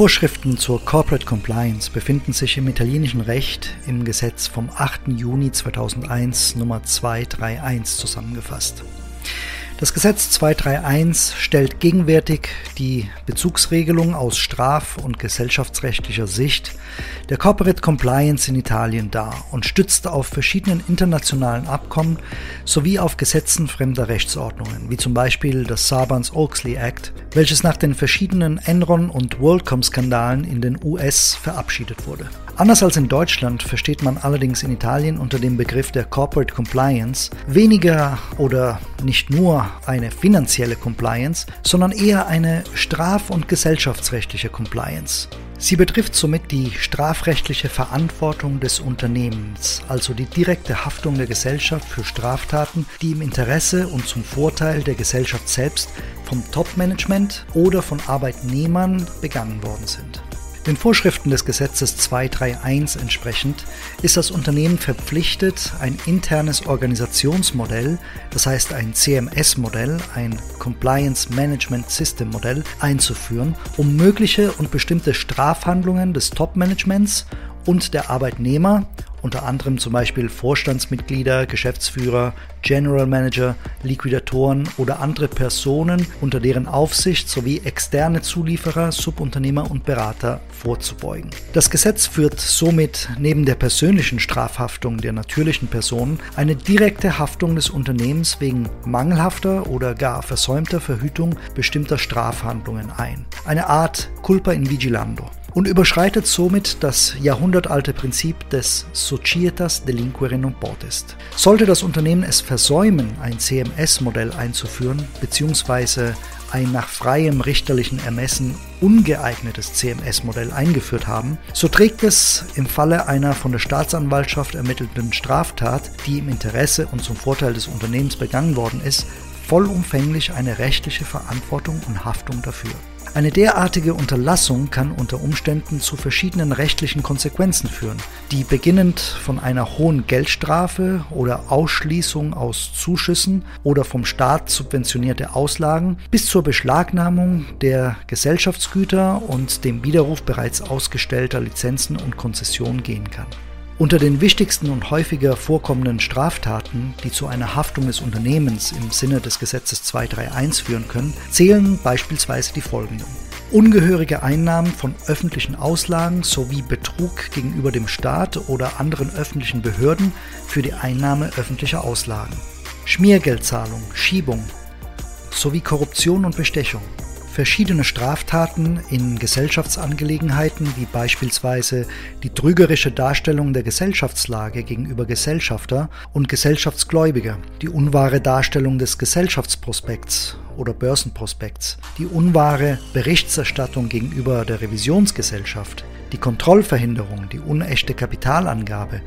Vorschriften zur Corporate Compliance befinden sich im italienischen Recht im Gesetz vom 8. Juni 2001 Nummer 231 zusammengefasst. Das Gesetz 231 stellt gegenwärtig die Bezugsregelung aus straf- und gesellschaftsrechtlicher Sicht der Corporate Compliance in Italien dar und stützt auf verschiedenen internationalen Abkommen sowie auf Gesetzen fremder Rechtsordnungen, wie zum Beispiel das Sarbanes-Oxley Act, welches nach den verschiedenen Enron- und WorldCom-Skandalen in den US verabschiedet wurde. Anders als in Deutschland versteht man allerdings in Italien unter dem Begriff der Corporate Compliance weniger oder nicht nur eine finanzielle Compliance, sondern eher eine straf- und gesellschaftsrechtliche Compliance. Sie betrifft somit die strafrechtliche Verantwortung des Unternehmens, also die direkte Haftung der Gesellschaft für Straftaten, die im Interesse und zum Vorteil der Gesellschaft selbst vom Top-Management oder von Arbeitnehmern begangen worden sind. Den Vorschriften des Gesetzes 231 entsprechend ist das Unternehmen verpflichtet, ein internes Organisationsmodell, das heißt ein CMS-Modell, ein Compliance Management System Modell, einzuführen, um mögliche und bestimmte Strafhandlungen des Top-Managements und der Arbeitnehmer unter anderem zum Beispiel Vorstandsmitglieder, Geschäftsführer, General Manager, Liquidatoren oder andere Personen unter deren Aufsicht sowie externe Zulieferer, Subunternehmer und Berater vorzubeugen. Das Gesetz führt somit neben der persönlichen Strafhaftung der natürlichen Personen eine direkte Haftung des Unternehmens wegen mangelhafter oder gar versäumter Verhütung bestimmter Strafhandlungen ein. Eine Art Culpa in Vigilando und überschreitet somit das jahrhundertalte Prinzip des Societas Delinquere non potest. Sollte das Unternehmen es versäumen, ein CMS-Modell einzuführen bzw. ein nach freiem richterlichen Ermessen ungeeignetes CMS-Modell eingeführt haben, so trägt es im Falle einer von der Staatsanwaltschaft ermittelten Straftat, die im Interesse und zum Vorteil des Unternehmens begangen worden ist, vollumfänglich eine rechtliche Verantwortung und Haftung dafür. Eine derartige Unterlassung kann unter Umständen zu verschiedenen rechtlichen Konsequenzen führen, die beginnend von einer hohen Geldstrafe oder Ausschließung aus Zuschüssen oder vom Staat subventionierte Auslagen bis zur Beschlagnahmung der Gesellschaftsgüter und dem Widerruf bereits ausgestellter Lizenzen und Konzessionen gehen kann. Unter den wichtigsten und häufiger vorkommenden Straftaten, die zu einer Haftung des Unternehmens im Sinne des Gesetzes 231 führen können, zählen beispielsweise die folgenden. Ungehörige Einnahmen von öffentlichen Auslagen sowie Betrug gegenüber dem Staat oder anderen öffentlichen Behörden für die Einnahme öffentlicher Auslagen. Schmiergeldzahlung, Schiebung sowie Korruption und Bestechung verschiedene Straftaten in Gesellschaftsangelegenheiten, wie beispielsweise die trügerische Darstellung der Gesellschaftslage gegenüber Gesellschafter und Gesellschaftsgläubiger, die unwahre Darstellung des Gesellschaftsprospekts oder Börsenprospekts, die unwahre Berichterstattung gegenüber der Revisionsgesellschaft, die Kontrollverhinderung, die unechte Kapitalangabe,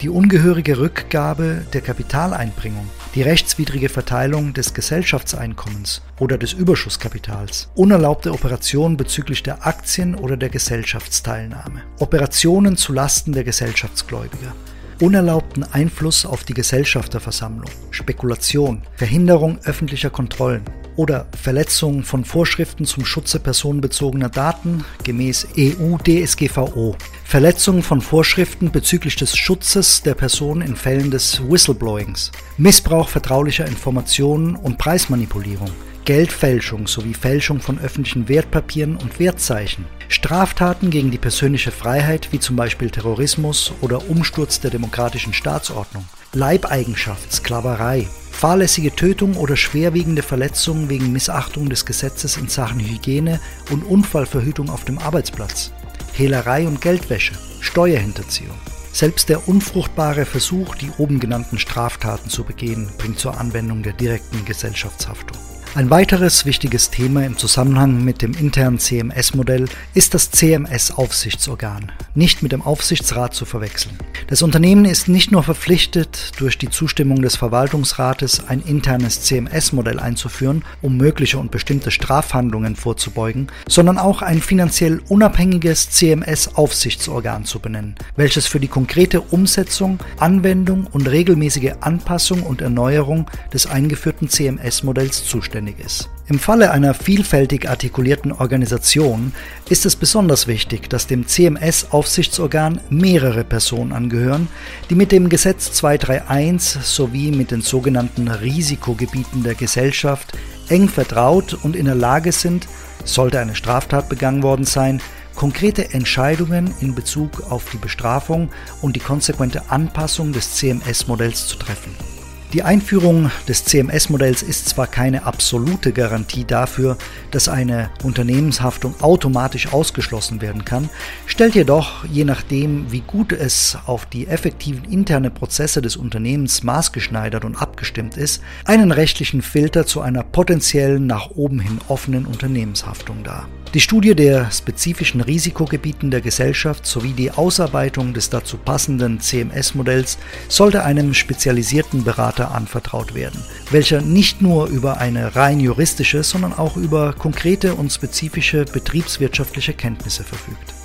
die ungehörige Rückgabe der Kapitaleinbringung, die rechtswidrige Verteilung des Gesellschaftseinkommens oder des Überschusskapitals, unerlaubte Operationen bezüglich der Aktien oder der Gesellschaftsteilnahme, Operationen zu Lasten der Gesellschaftsgläubiger, unerlaubten Einfluss auf die Gesellschafterversammlung, Spekulation, Verhinderung öffentlicher Kontrollen, oder Verletzung von Vorschriften zum Schutze personenbezogener Daten gemäß EU-DSGVO, Verletzung von Vorschriften bezüglich des Schutzes der Person in Fällen des Whistleblowings, Missbrauch vertraulicher Informationen und Preismanipulierung, Geldfälschung sowie Fälschung von öffentlichen Wertpapieren und Wertzeichen, Straftaten gegen die persönliche Freiheit wie zum Beispiel Terrorismus oder Umsturz der demokratischen Staatsordnung, Leibeigenschaft, Sklaverei, fahrlässige Tötung oder schwerwiegende Verletzungen wegen Missachtung des Gesetzes in Sachen Hygiene und Unfallverhütung auf dem Arbeitsplatz, Hehlerei und Geldwäsche, Steuerhinterziehung. Selbst der unfruchtbare Versuch, die oben genannten Straftaten zu begehen, bringt zur Anwendung der direkten Gesellschaftshaftung. Ein weiteres wichtiges Thema im Zusammenhang mit dem internen CMS-Modell ist das CMS-Aufsichtsorgan, nicht mit dem Aufsichtsrat zu verwechseln. Das Unternehmen ist nicht nur verpflichtet, durch die Zustimmung des Verwaltungsrates ein internes CMS-Modell einzuführen, um mögliche und bestimmte Strafhandlungen vorzubeugen, sondern auch ein finanziell unabhängiges CMS-Aufsichtsorgan zu benennen, welches für die konkrete Umsetzung, Anwendung und regelmäßige Anpassung und Erneuerung des eingeführten CMS-Modells zuständig zuständig ist. Im Falle einer vielfältig artikulierten Organisation ist es besonders wichtig, dass dem CMS-Aufsichtsorgan mehrere Personen angehören, die mit dem Gesetz 231 sowie mit den sogenannten Risikogebieten der Gesellschaft eng vertraut und in der Lage sind, sollte eine Straftat begangen worden sein, konkrete Entscheidungen in Bezug auf die Bestrafung und die konsequente Anpassung des CMS-Modells zu treffen. Die Einführung des CMS-Modells ist zwar keine absolute Garantie dafür, dass eine Unternehmenshaftung automatisch ausgeschlossen werden kann, stellt jedoch, je nachdem, wie gut es auf die effektiven internen Prozesse des Unternehmens maßgeschneidert und abgestimmt ist, einen rechtlichen Filter zu einer potenziellen nach oben hin offenen Unternehmenshaftung dar. Die Studie der spezifischen Risikogebieten der Gesellschaft sowie die Ausarbeitung des dazu passenden CMS-Modells sollte einem spezialisierten Berater anvertraut werden, welcher nicht nur über eine rein juristische, sondern auch über konkrete und spezifische betriebswirtschaftliche Kenntnisse verfügt.